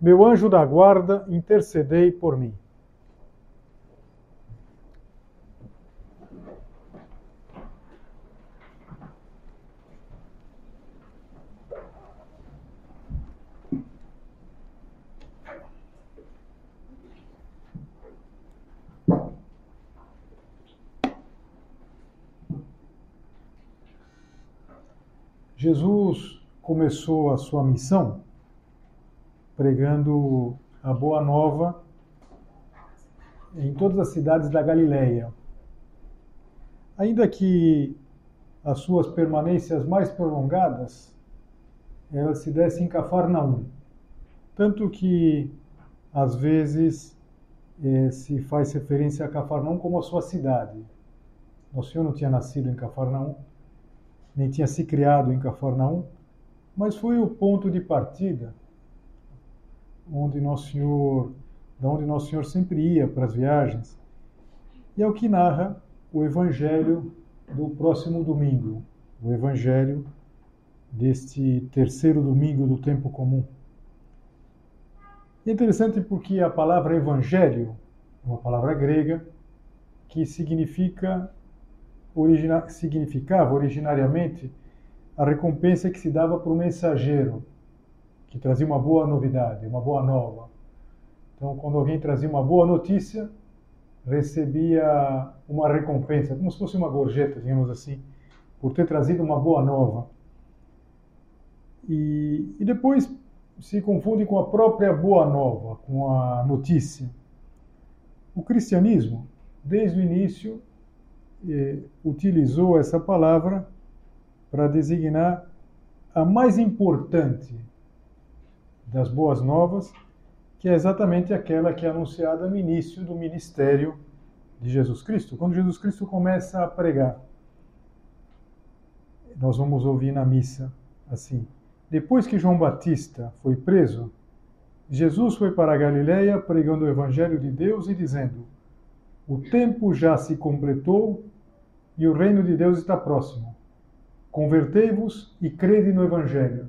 meu anjo da guarda, intercedei por mim. Jesus começou a sua missão pregando a boa nova em todas as cidades da Galileia. Ainda que as suas permanências mais prolongadas elas se dessem em Cafarnaum, tanto que às vezes eh, se faz referência a Cafarnaum como a sua cidade. O Senhor não tinha nascido em Cafarnaum, nem tinha se criado em Cafarnaum, mas foi o ponto de partida onde Nosso Senhor, da onde Nosso Senhor sempre ia para as viagens. E é o que narra o Evangelho do próximo domingo, o Evangelho deste terceiro domingo do tempo comum. É interessante porque a palavra Evangelho é uma palavra grega que significa origina, significava originariamente a recompensa que se dava para o mensageiro que trazia uma boa novidade, uma boa nova. Então, quando alguém trazia uma boa notícia, recebia uma recompensa, como se fosse uma gorjeta, digamos assim, por ter trazido uma boa nova. E, e depois se confunde com a própria boa nova, com a notícia. O cristianismo, desde o início, eh, utilizou essa palavra para designar a mais importante das Boas Novas, que é exatamente aquela que é anunciada no início do ministério de Jesus Cristo, quando Jesus Cristo começa a pregar. Nós vamos ouvir na missa assim: Depois que João Batista foi preso, Jesus foi para a Galiléia pregando o evangelho de Deus e dizendo: O tempo já se completou e o reino de Deus está próximo. Convertei-vos e crede no evangelho.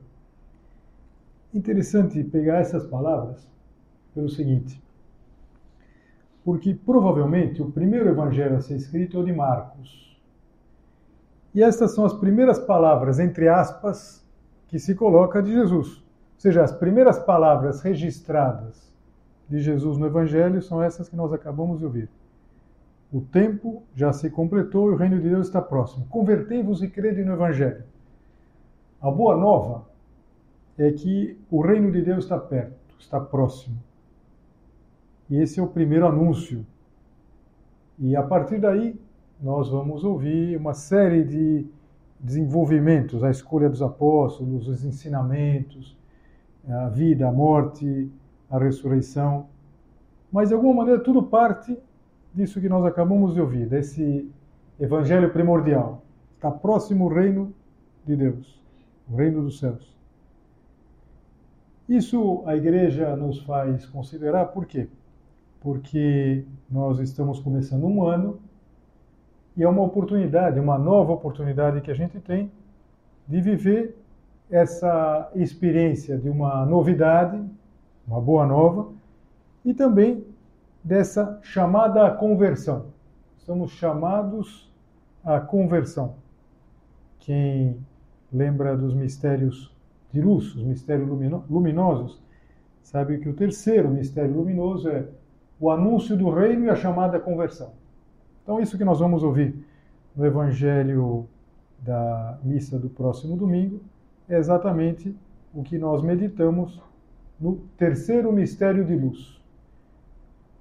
Interessante pegar essas palavras pelo seguinte, porque provavelmente o primeiro evangelho a ser escrito é o de Marcos. E estas são as primeiras palavras, entre aspas, que se coloca de Jesus. Ou seja, as primeiras palavras registradas de Jesus no evangelho são essas que nós acabamos de ouvir. O tempo já se completou e o reino de Deus está próximo. Convertei-vos e crede no evangelho. A boa nova é que o reino de Deus está perto, está próximo. E esse é o primeiro anúncio. E a partir daí, nós vamos ouvir uma série de desenvolvimentos, a escolha dos apóstolos, os ensinamentos, a vida, a morte, a ressurreição. Mas, de alguma maneira, tudo parte disso que nós acabamos de ouvir, desse evangelho primordial. Está próximo o reino de Deus, o reino dos céus. Isso a igreja nos faz considerar por quê? Porque nós estamos começando um ano e é uma oportunidade, uma nova oportunidade que a gente tem de viver essa experiência de uma novidade, uma boa nova, e também dessa chamada conversão. Somos chamados à conversão. Quem lembra dos mistérios luz, os mistérios luminosos, sabe que o terceiro mistério luminoso é o anúncio do reino e a chamada conversão. Então, isso que nós vamos ouvir no Evangelho da missa do próximo domingo é exatamente o que nós meditamos no terceiro mistério de luz.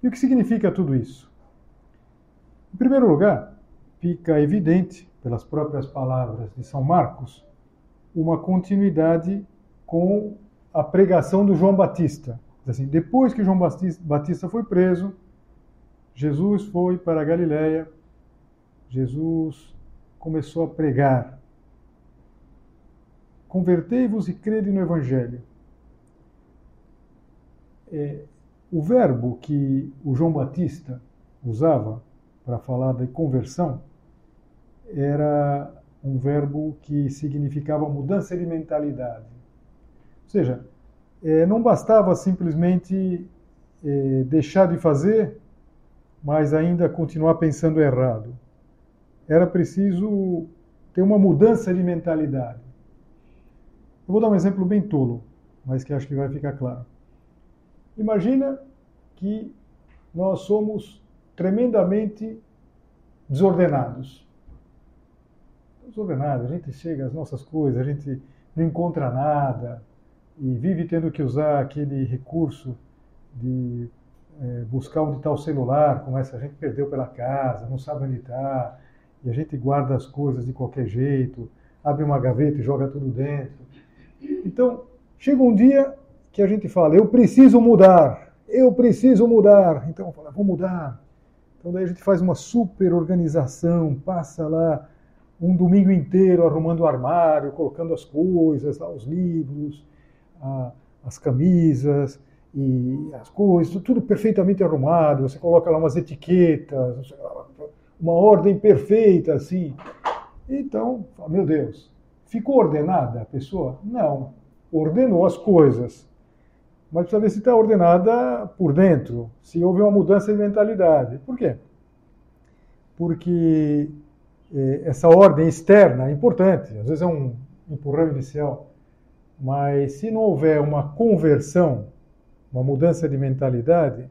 E o que significa tudo isso? Em primeiro lugar, fica evidente, pelas próprias palavras de São Marcos, uma continuidade com a pregação do João Batista. assim, depois que João Batista foi preso, Jesus foi para a Galiléia, Jesus começou a pregar. Convertei-vos e crede no Evangelho. É, o verbo que o João Batista usava para falar de conversão era um verbo que significava mudança de mentalidade. Ou seja, é, não bastava simplesmente é, deixar de fazer, mas ainda continuar pensando errado. Era preciso ter uma mudança de mentalidade. Eu vou dar um exemplo bem tolo, mas que acho que vai ficar claro. Imagina que nós somos tremendamente desordenados. Desordenados, a gente chega às nossas coisas, a gente não encontra nada e vive tendo que usar aquele recurso de é, buscar onde está o celular, como essa gente perdeu pela casa, não sabe onde está, e a gente guarda as coisas de qualquer jeito, abre uma gaveta e joga tudo dentro. Então, chega um dia que a gente fala, eu preciso mudar, eu preciso mudar. Então, fala, vou mudar. Então, daí a gente faz uma super organização, passa lá um domingo inteiro arrumando o armário, colocando as coisas, lá, os livros, a, as camisas e as coisas, tudo perfeitamente arrumado. Você coloca lá umas etiquetas, uma ordem perfeita, assim. Então, meu Deus, ficou ordenada a pessoa? Não. Ordenou as coisas, mas precisa ver se está ordenada por dentro, se houve uma mudança de mentalidade. Por quê? Porque essa ordem externa é importante, às vezes é um empurrão inicial, mas se não houver uma conversão, uma mudança de mentalidade,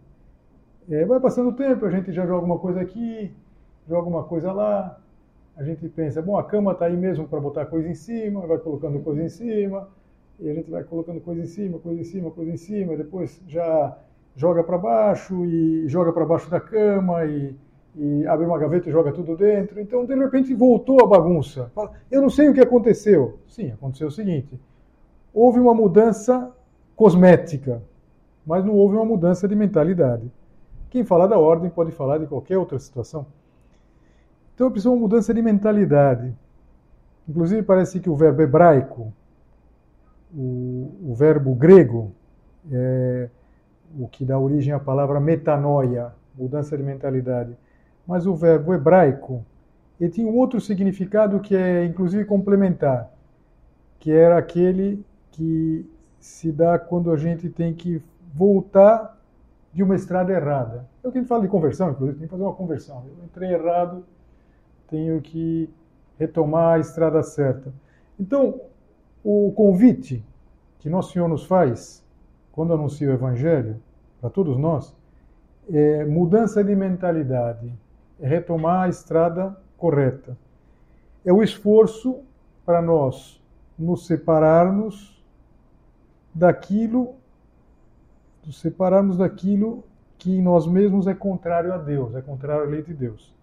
eh, vai passando o tempo, a gente já joga uma coisa aqui, joga uma coisa lá, a gente pensa, bom, a cama está aí mesmo para botar coisa em cima, vai colocando coisa em cima, e a gente vai colocando coisa em cima, coisa em cima, coisa em cima, depois já joga para baixo e joga para baixo da cama e, e, abre uma gaveta e joga tudo dentro. Então, de repente, voltou a bagunça. Eu não sei o que aconteceu. Sim, aconteceu o seguinte: houve uma mudança cosmética, mas não houve uma mudança de mentalidade. Quem fala da ordem pode falar de qualquer outra situação. Então, precisa uma mudança de mentalidade. Inclusive, parece que o verbo hebraico o, o verbo grego, é, o que dá origem à palavra metanoia, mudança de mentalidade. Mas o verbo hebraico, ele tinha um outro significado que é inclusive complementar, que era aquele que se dá quando a gente tem que voltar de uma estrada errada. O que fala de conversão, inclusive, tem que fazer uma conversão. Eu entrei errado, tenho que retomar a estrada certa. Então, o convite que Nosso Senhor nos faz quando anuncia o Evangelho para todos nós é mudança de mentalidade, retomar a estrada correta. É o esforço para nós nos separarmos daquilo, nos separarmos daquilo que em nós mesmos é contrário a Deus, é contrário à lei de Deus.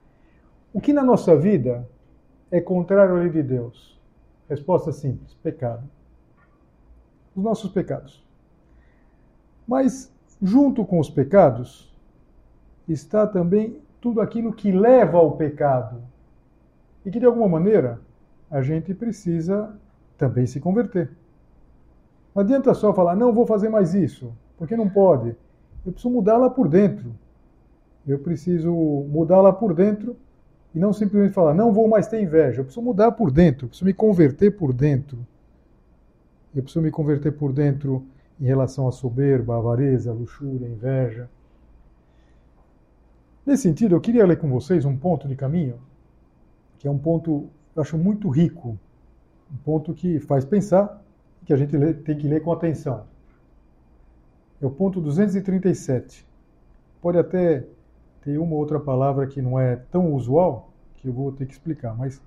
O que na nossa vida é contrário à lei de Deus? Resposta simples: pecado. Os nossos pecados. Mas, junto com os pecados, está também tudo aquilo que leva ao pecado. E que, de alguma maneira, a gente precisa também se converter. Não adianta só falar, não vou fazer mais isso, porque não pode. Eu preciso mudar lá por dentro. Eu preciso mudar lá por dentro e não simplesmente falar, não vou mais ter inveja. Eu preciso mudar por dentro, eu preciso me converter por dentro. Eu preciso me converter por dentro em relação à soberba, à avareza, à luxúria, à inveja. Nesse sentido, eu queria ler com vocês um ponto de caminho, que é um ponto, eu acho, muito rico, um ponto que faz pensar, que a gente tem que ler com atenção. É o ponto 237. Pode até tem uma outra palavra que não é tão usual, que eu vou ter que explicar, mas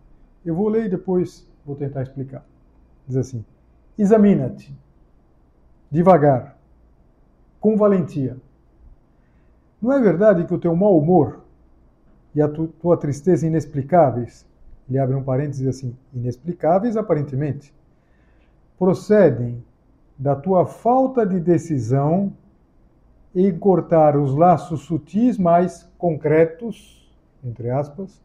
eu vou ler e depois vou tentar explicar. Diz assim: Examina-te, devagar, com valentia. Não é verdade que o teu mau humor e a tu, tua tristeza inexplicáveis, ele abre um parênteses assim, inexplicáveis aparentemente, procedem da tua falta de decisão em cortar os laços sutis mais concretos, entre aspas,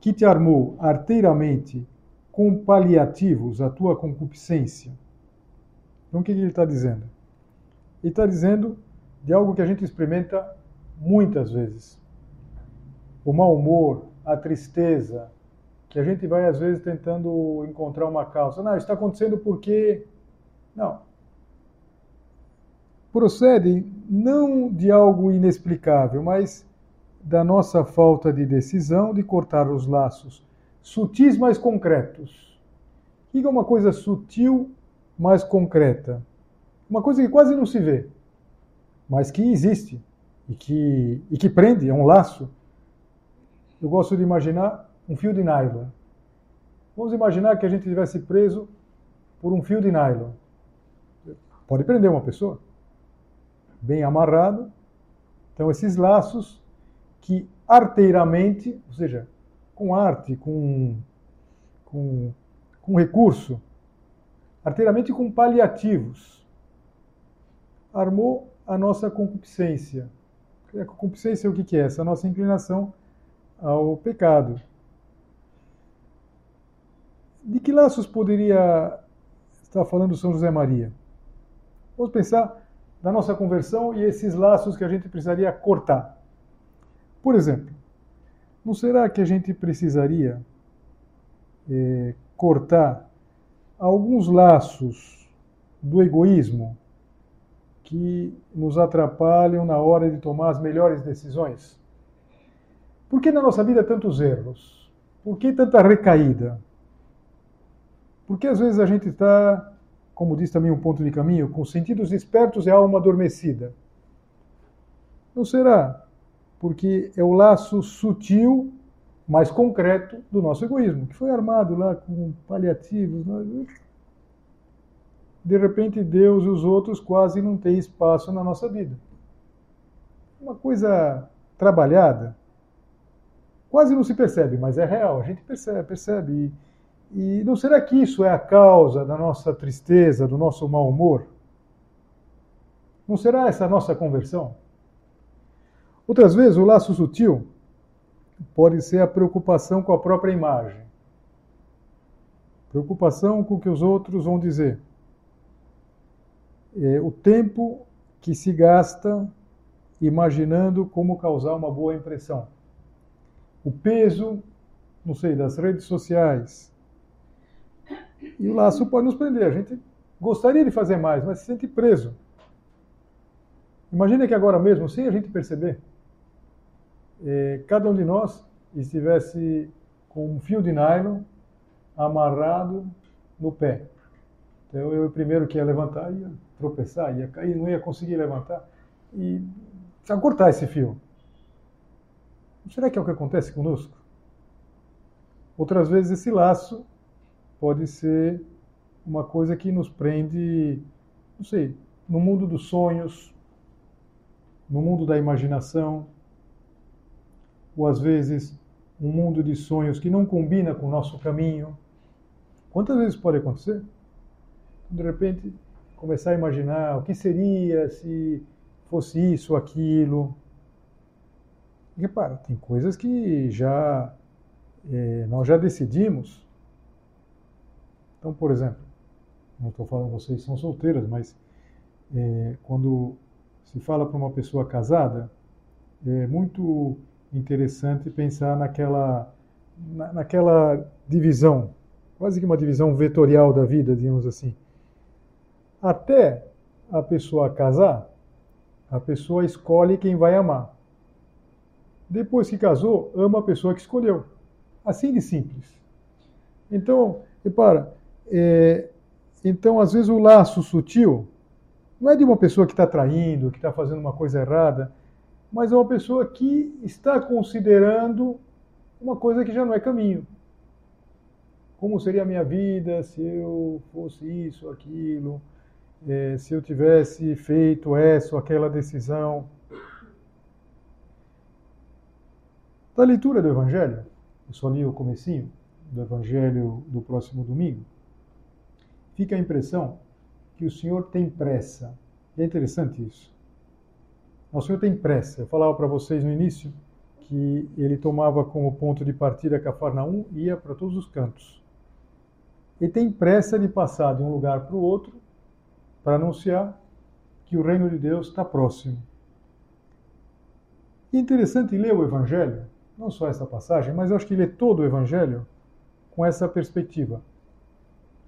que te armou arteiramente com paliativos a tua concupiscência. Então, o que ele está dizendo? Ele está dizendo de algo que a gente experimenta muitas vezes. O mau humor, a tristeza, que a gente vai às vezes tentando encontrar uma causa. Não, está acontecendo porque. Não. Procede não de algo inexplicável, mas da nossa falta de decisão de cortar os laços sutis, mas concretos. O que é uma coisa sutil, mas concreta? Uma coisa que quase não se vê, mas que existe e que, e que prende, é um laço. Eu gosto de imaginar um fio de nylon. Vamos imaginar que a gente estivesse preso por um fio de nylon. Pode prender uma pessoa. Bem amarrado. Então, esses laços que arteiramente, ou seja, com arte, com, com, com recurso, arteiramente com paliativos, armou a nossa concupiscência. A concupiscência o que é? Essa nossa inclinação ao pecado. De que laços poderia estar falando São José Maria? Vamos pensar na nossa conversão e esses laços que a gente precisaria cortar. Por exemplo, não será que a gente precisaria é, cortar alguns laços do egoísmo que nos atrapalham na hora de tomar as melhores decisões? Por que na nossa vida tantos erros? Por que tanta recaída? Porque às vezes a gente está, como diz também um ponto de caminho, com sentidos despertos e alma adormecida. Não será porque é o laço sutil, mais concreto do nosso egoísmo, que foi armado lá com paliativos. Né? De repente, Deus e os outros quase não têm espaço na nossa vida. Uma coisa trabalhada, quase não se percebe, mas é real, a gente percebe, percebe. E, e não será que isso é a causa da nossa tristeza, do nosso mau humor? Não será essa a nossa conversão? Outras vezes, o laço sutil pode ser a preocupação com a própria imagem. Preocupação com o que os outros vão dizer. É o tempo que se gasta imaginando como causar uma boa impressão. O peso, não sei, das redes sociais. E o laço pode nos prender. A gente gostaria de fazer mais, mas se sente preso. Imagina que agora mesmo, sem a gente perceber, eh, cada um de nós estivesse com um fio de nylon amarrado no pé. Então eu primeiro que ia levantar ia tropeçar, ia cair, não ia conseguir levantar e precisa cortar esse fio. Será que é o que acontece conosco? Outras vezes esse laço pode ser uma coisa que nos prende, não sei, no mundo dos sonhos, no mundo da imaginação, ou às vezes um mundo de sonhos que não combina com o nosso caminho. Quantas vezes pode acontecer? De repente, começar a imaginar o que seria se fosse isso, aquilo. E repara, tem coisas que já é, nós já decidimos. Então, por exemplo, não estou falando vocês são solteiras, mas é, quando se fala para uma pessoa casada, é muito interessante pensar naquela, na, naquela divisão, quase que uma divisão vetorial da vida, digamos assim. Até a pessoa casar, a pessoa escolhe quem vai amar. Depois que casou, ama a pessoa que escolheu. Assim de simples. Então, repara, é, então às vezes o laço sutil não é de uma pessoa que está traindo, que está fazendo uma coisa errada, mas é uma pessoa que está considerando uma coisa que já não é caminho. Como seria a minha vida se eu fosse isso, aquilo, é, se eu tivesse feito essa ou aquela decisão? Da leitura do Evangelho, eu só li o comecinho do Evangelho do próximo domingo, fica a impressão que o Senhor tem pressa. É interessante isso. Nosso Senhor tem pressa. Eu falava para vocês no início que ele tomava como ponto de partida Cafarnaum e ia para todos os cantos. E tem pressa de passar de um lugar para o outro para anunciar que o reino de Deus está próximo. É interessante ler o Evangelho, não só essa passagem, mas eu acho que ler todo o Evangelho com essa perspectiva.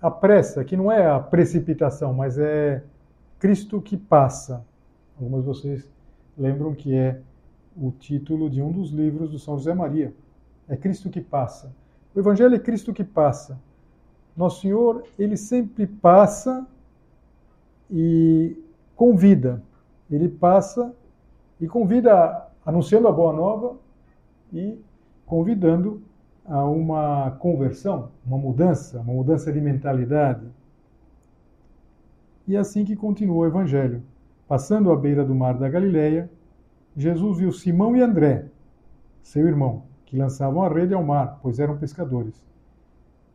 A pressa, que não é a precipitação, mas é Cristo que passa. Algumas de vocês lembram que é o título de um dos livros do São José Maria. É Cristo que passa. O Evangelho é Cristo que passa. Nosso Senhor, ele sempre passa e convida. Ele passa e convida, anunciando a boa nova e convidando a uma conversão, uma mudança, uma mudança de mentalidade. E é assim que continua o Evangelho. Passando à beira do mar da Galileia, Jesus viu Simão e André, seu irmão, que lançavam a rede ao mar, pois eram pescadores.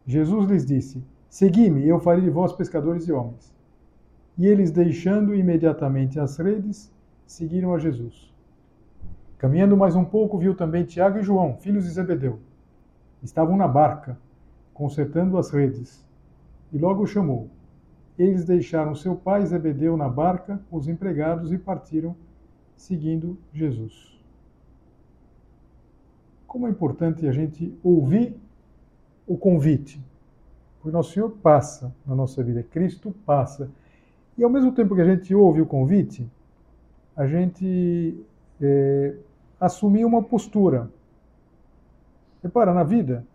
Jesus lhes disse: Segui-me, e eu farei de vós pescadores de homens. E eles, deixando imediatamente as redes, seguiram a Jesus. Caminhando mais um pouco, viu também Tiago e João, filhos de Zebedeu. Estavam na barca, consertando as redes, e logo o chamou. Eles deixaram seu pai Zebedeu na barca, os empregados, e partiram, seguindo Jesus. Como é importante a gente ouvir o convite. Porque Nosso Senhor passa na nossa vida, Cristo passa. E ao mesmo tempo que a gente ouve o convite, a gente é, assumir uma postura. Repara, na vida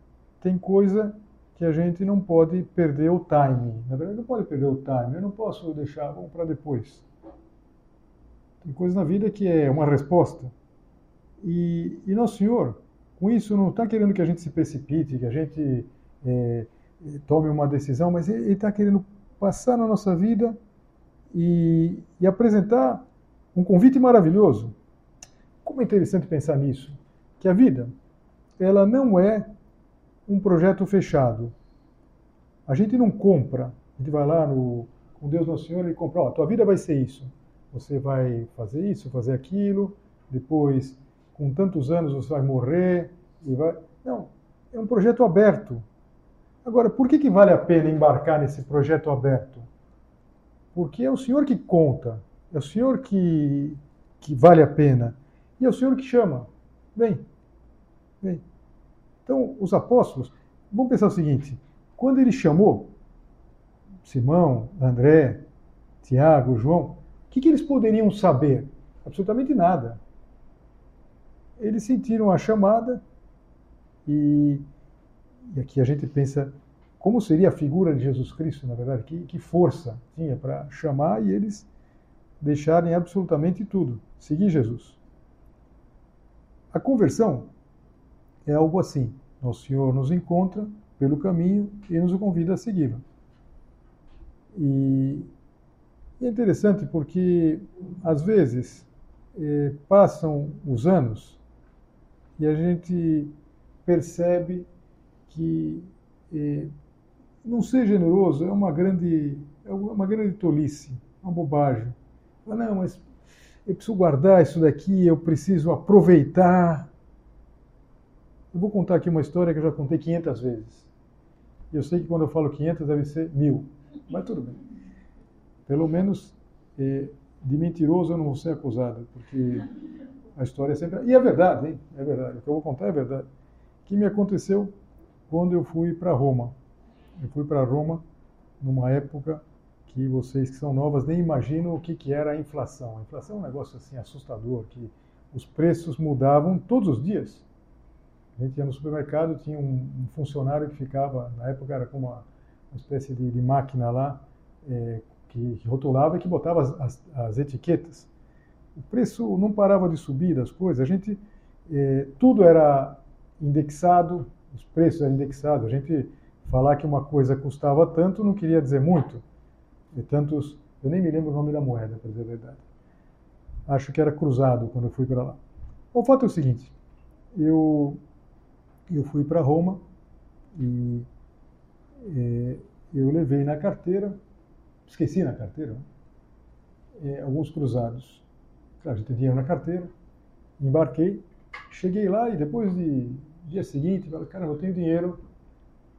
tem coisa que a gente não pode perder o time. Na verdade, não pode perder o time. Eu não posso deixar, para depois. Tem coisa na vida que é uma resposta. E, e Nosso Senhor, com isso, não está querendo que a gente se precipite, que a gente é, tome uma decisão, mas Ele está querendo passar na nossa vida e, e apresentar um convite maravilhoso. Como é interessante pensar nisso, que a vida, ela não é um projeto fechado. A gente não compra, a gente vai lá no, com Deus Nosso Senhor e compra, ó, a tua vida vai ser isso. Você vai fazer isso, fazer aquilo, depois, com tantos anos, você vai morrer e vai. Não, é um projeto aberto. Agora, por que, que vale a pena embarcar nesse projeto aberto? Porque é o Senhor que conta, é o Senhor que, que vale a pena, e é o Senhor que chama. Vem, vem. Então, os apóstolos, vamos pensar o seguinte: quando ele chamou Simão, André, Tiago, João, o que, que eles poderiam saber? Absolutamente nada. Eles sentiram a chamada e, e aqui a gente pensa como seria a figura de Jesus Cristo, na verdade, que, que força tinha para chamar e eles deixarem absolutamente tudo, seguir Jesus. A conversão é algo assim. Nosso Senhor nos encontra pelo caminho e nos convida a segui-lo. E é interessante porque, às vezes, eh, passam os anos e a gente percebe que eh, não ser generoso é uma grande, é uma grande tolice, uma bobagem. Não, mas eu preciso guardar isso daqui, eu preciso aproveitar. Eu vou contar aqui uma história que eu já contei 500 vezes. Eu sei que quando eu falo 500 deve ser mil, mas tudo bem. Pelo menos eh, de mentiroso eu não vou ser acusado, porque a história é sempre. E é verdade, hein? É verdade. O que eu vou contar é verdade. O que me aconteceu quando eu fui para Roma. Eu fui para Roma numa época que vocês que são novas nem imaginam o que, que era a inflação. A inflação é um negócio assim assustador, que os preços mudavam todos os dias. A gente ia no supermercado, tinha um, funcionário que ficava, na época era como uma, uma espécie de, de, máquina lá, é, que, que, rotulava e que botava as, as, as, etiquetas. O preço não parava de subir das coisas, a gente, é, tudo era indexado, os preços eram indexados, a gente falar que uma coisa custava tanto não queria dizer muito. E tantos, eu nem me lembro o nome da moeda, para dizer a verdade. Acho que era cruzado quando eu fui para lá. O fato é o seguinte, eu eu fui para Roma e é, eu levei na carteira, esqueci na carteira, é, alguns cruzados. claro, já tinha dinheiro na carteira, embarquei, cheguei lá e depois de dia seguinte, falei, cara, eu tenho dinheiro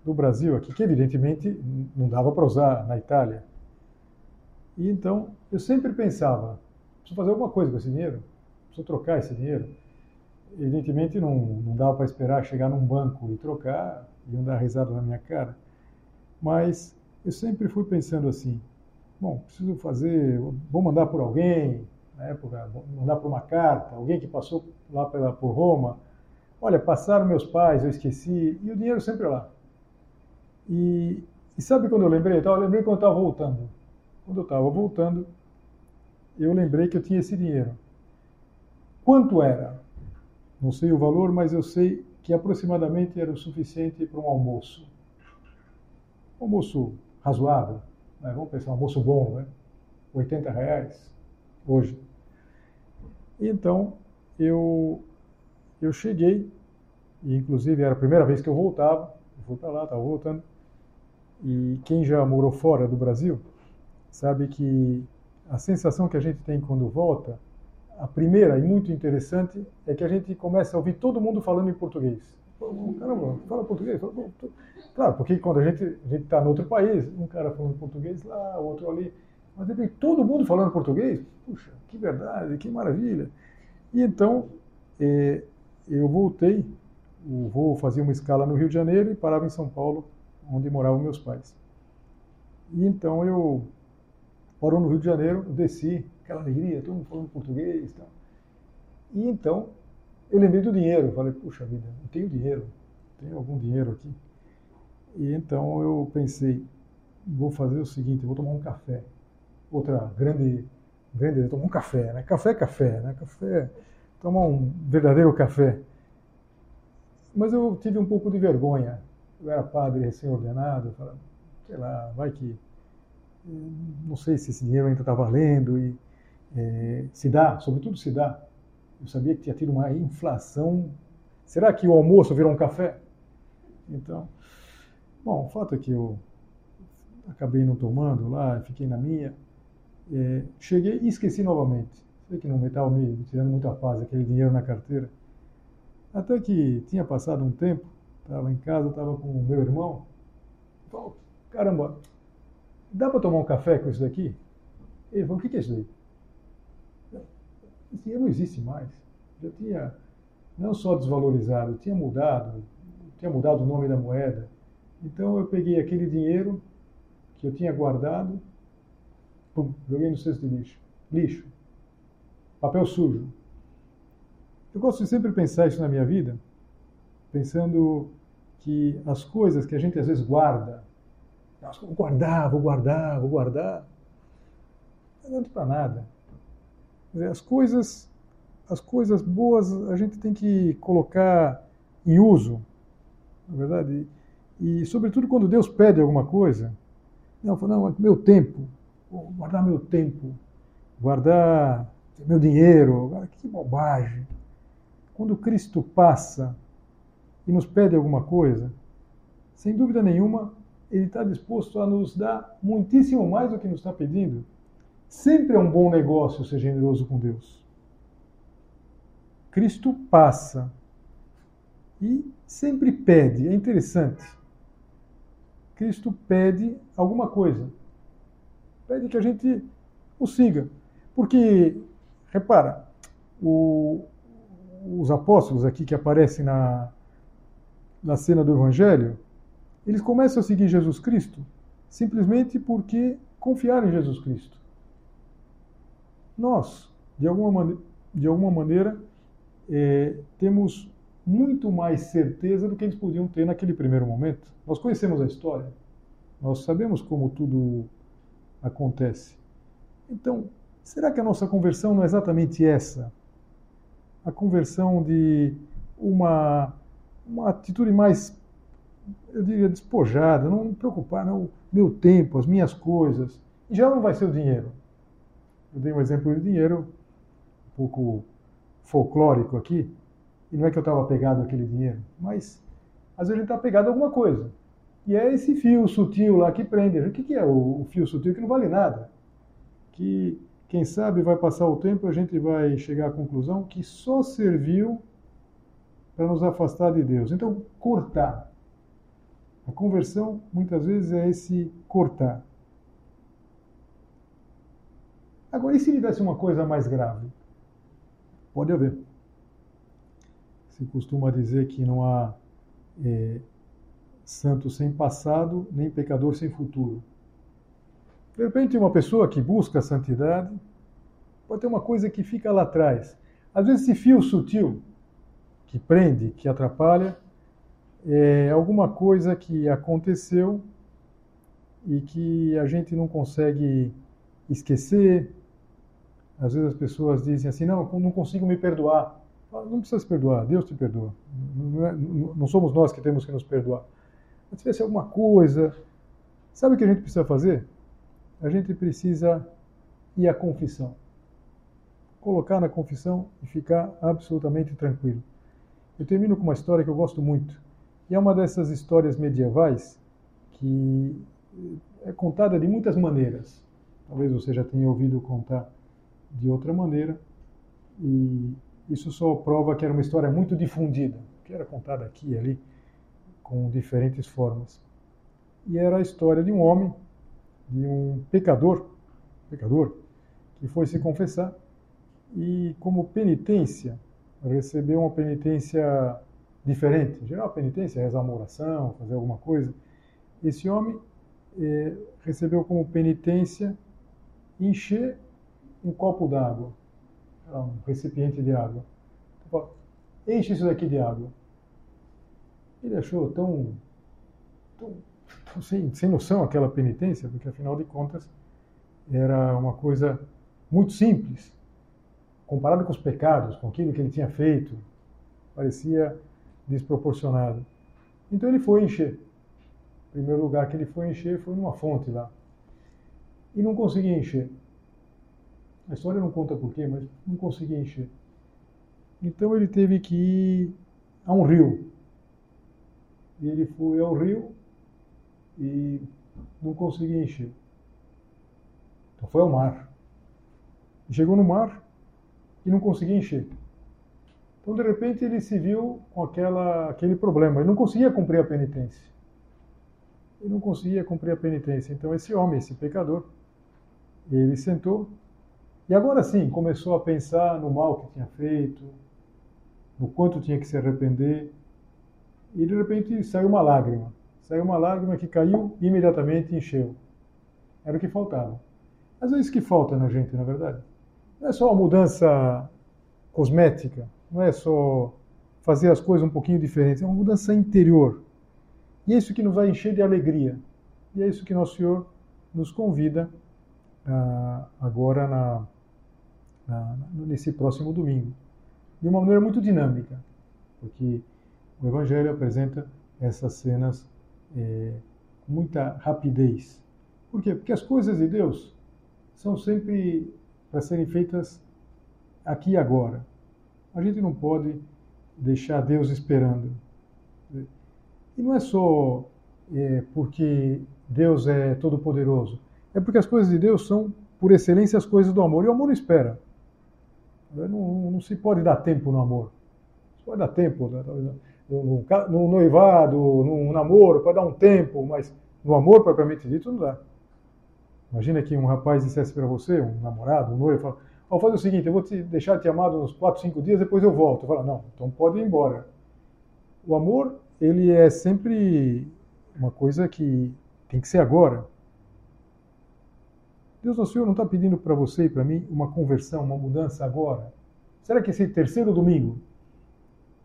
do Brasil aqui, que evidentemente não dava para usar na Itália. E então eu sempre pensava, preciso fazer alguma coisa com esse dinheiro, preciso trocar esse dinheiro. Evidentemente não, não dava para esperar chegar num banco e trocar, iam dar risada na minha cara. Mas eu sempre fui pensando assim, bom, preciso fazer, vou mandar por alguém, na época, mandar por uma carta, alguém que passou lá pela, por Roma. Olha, passaram meus pais, eu esqueci, e o dinheiro sempre lá. E, e sabe quando eu lembrei? Eu lembrei quando eu estava voltando. Quando eu estava voltando, eu lembrei que eu tinha esse dinheiro. Quanto era? Não sei o valor, mas eu sei que aproximadamente era o suficiente para um almoço. Um almoço razoável, né? vamos pensar, um almoço bom, né? 80 reais hoje. Então, eu, eu cheguei, e inclusive era a primeira vez que eu voltava, eu fui para lá, estava voltando, e quem já morou fora do Brasil sabe que a sensação que a gente tem quando volta, a primeira e muito interessante, é que a gente começa a ouvir todo mundo falando em português. Caramba, fala português? Claro, porque quando a gente está no outro país, um cara falando português lá, outro ali, mas de repente todo mundo falando português, puxa, que verdade, que maravilha. E então eh, eu voltei, o voo fazia uma escala no Rio de Janeiro e parava em São Paulo onde moravam meus pais. E então eu parou no Rio de Janeiro, desci, aquela alegria, todo mundo falando português e tal. E então eu lembrei do dinheiro, falei, puxa vida, não tenho dinheiro, tenho algum dinheiro aqui. E então eu pensei, vou fazer o seguinte, vou tomar um café. Outra grande, grande, tomar um café, né? Café é café, né? Café, tomar um verdadeiro café. Mas eu tive um pouco de vergonha eu era padre recém-ordenado, falava, sei lá, vai que. Não sei se esse dinheiro ainda está valendo, e é, se dá, sobretudo se dá. Eu sabia que tinha tido uma inflação. Será que o almoço virou um café? Então, bom, o fato é que eu acabei não tomando lá, fiquei na minha. É, cheguei e esqueci novamente. Sei que não estava me tirando muita paz aquele dinheiro na carteira. Até que tinha passado um tempo, Estava em casa, estava com o meu irmão. Falou, caramba, dá para tomar um café com isso daqui? Ele falou, o que é isso daí? Esse dinheiro não existe mais. Já tinha não só desvalorizado, tinha mudado, tinha mudado o nome da moeda. Então eu peguei aquele dinheiro que eu tinha guardado, pum, joguei no cesto de lixo. Lixo. Papel sujo. Eu gosto de sempre pensar isso na minha vida, pensando que as coisas que a gente às vezes guarda, vou guardar, vou guardar, vou guardar, não adianta para nada. As coisas, as coisas boas a gente tem que colocar em uso, na é verdade. E, sobretudo quando Deus pede alguma coisa, não, não, meu tempo, vou guardar meu tempo, guardar meu dinheiro, que bobagem. Quando Cristo passa e nos pede alguma coisa, sem dúvida nenhuma, ele está disposto a nos dar muitíssimo mais do que nos está pedindo. Sempre é um bom negócio ser generoso com Deus. Cristo passa e sempre pede, é interessante. Cristo pede alguma coisa. Pede que a gente o siga. Porque, repara, o, os apóstolos aqui que aparecem na, na cena do Evangelho, eles começam a seguir Jesus Cristo simplesmente porque confiaram em Jesus Cristo. Nós, de alguma, de alguma maneira, é, temos muito mais certeza do que eles podiam ter naquele primeiro momento. Nós conhecemos a história, nós sabemos como tudo acontece. Então, será que a nossa conversão não é exatamente essa? A conversão de uma uma atitude mais, eu diria, despojada, não me preocupar, não, meu tempo, as minhas coisas. E já não vai ser o dinheiro. Eu dei um exemplo de dinheiro um pouco folclórico aqui, e não é que eu estava pegado àquele dinheiro, mas às vezes a gente está pegado a alguma coisa. E é esse fio sutil lá que prende. O que, é o, fio sutil que não vale nada? Que, quem sabe vai passar o tempo e a gente vai chegar à conclusão que só serviu para nos afastar de Deus. Então, cortar. A conversão, muitas vezes, é esse cortar. Agora, e se tivesse uma coisa mais grave? Pode haver. Se costuma dizer que não há é, santo sem passado, nem pecador sem futuro. De repente, uma pessoa que busca a santidade pode ter uma coisa que fica lá atrás. Às vezes, esse fio sutil que prende, que atrapalha, é alguma coisa que aconteceu e que a gente não consegue esquecer. Às vezes as pessoas dizem assim: não, não consigo me perdoar. Não precisa se perdoar, Deus te perdoa. Não, é, não somos nós que temos que nos perdoar. Mas se tivesse alguma coisa. Sabe o que a gente precisa fazer? A gente precisa ir à confissão. Colocar na confissão e ficar absolutamente tranquilo. Eu termino com uma história que eu gosto muito. E é uma dessas histórias medievais que é contada de muitas maneiras. Talvez você já tenha ouvido contar de outra maneira. E isso só prova que era uma história muito difundida, que era contada aqui e ali, com diferentes formas. E era a história de um homem, de um pecador, pecador, que foi se confessar e, como penitência, recebeu uma penitência diferente. Em geral, a penitência é rezar uma oração, fazer alguma coisa. Esse homem eh, recebeu como penitência encher um copo d'água um recipiente de água. Então, enche isso daqui de água. Ele achou tão, tão, tão sem, sem noção aquela penitência, porque afinal de contas era uma coisa muito simples. Comparado com os pecados, com aquilo que ele tinha feito, parecia desproporcionado. Então ele foi encher. O primeiro lugar que ele foi encher foi numa fonte lá. E não conseguia encher. A história não conta porquê, mas não conseguia encher. Então ele teve que ir a um rio. E ele foi ao rio e não conseguia encher. Então foi ao mar. Chegou no mar e não conseguia encher. Então, de repente, ele se viu com aquela, aquele problema. Ele não conseguia cumprir a penitência. Ele não conseguia cumprir a penitência. Então, esse homem, esse pecador, ele sentou e agora sim, começou a pensar no mal que tinha feito, no quanto tinha que se arrepender. E de repente saiu uma lágrima. Saiu uma lágrima que caiu e imediatamente encheu. Era o que faltava. Às vezes que falta na gente, na verdade. Não é só uma mudança cosmética, não é só fazer as coisas um pouquinho diferentes, é uma mudança interior. E é isso que nos vai encher de alegria. E é isso que nosso Senhor nos convida uh, agora na, na, nesse próximo domingo. De uma maneira muito dinâmica, porque o Evangelho apresenta essas cenas é, com muita rapidez. Por quê? Porque as coisas de Deus são sempre para serem feitas aqui e agora. A gente não pode deixar Deus esperando. E não é só é, porque Deus é todo-poderoso, é porque as coisas de Deus são, por excelência, as coisas do amor. E o amor não espera. Não, não se pode dar tempo no amor. Se pode dar tempo né? no, no noivado, no namoro, pode dar um tempo, mas no amor propriamente dito não dá. Imagina que um rapaz dissesse para você, um namorado, um noivo, fala, vou fazer o seguinte, eu vou te deixar te amado uns 4, 5 dias, depois eu volto. Fala, não, então pode ir embora. O amor, ele é sempre uma coisa que tem que ser agora. Deus nosso Senhor não está pedindo para você e para mim uma conversão, uma mudança agora? Será que esse terceiro domingo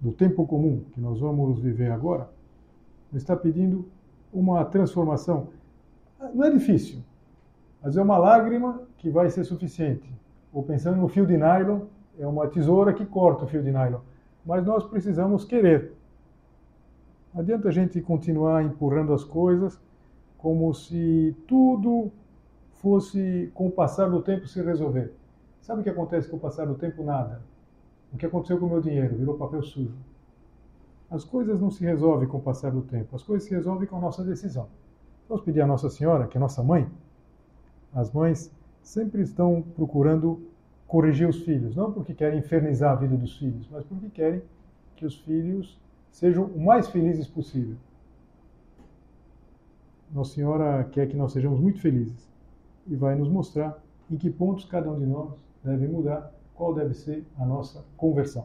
do tempo comum que nós vamos viver agora está pedindo uma transformação? Não é difícil. Mas é uma lágrima que vai ser suficiente. Ou pensando no fio de nylon, é uma tesoura que corta o fio de nylon. Mas nós precisamos querer. Não adianta a gente continuar empurrando as coisas como se tudo fosse, com o passar do tempo, se resolver. Sabe o que acontece com o passar do tempo? Nada. O que aconteceu com o meu dinheiro? Virou papel sujo. As coisas não se resolvem com o passar do tempo, as coisas se resolvem com a nossa decisão. Vamos pedir à Nossa Senhora, que é nossa mãe. As mães sempre estão procurando corrigir os filhos, não porque querem infernizar a vida dos filhos, mas porque querem que os filhos sejam o mais felizes possível. Nossa Senhora quer que nós sejamos muito felizes e vai nos mostrar em que pontos cada um de nós deve mudar, qual deve ser a nossa conversão.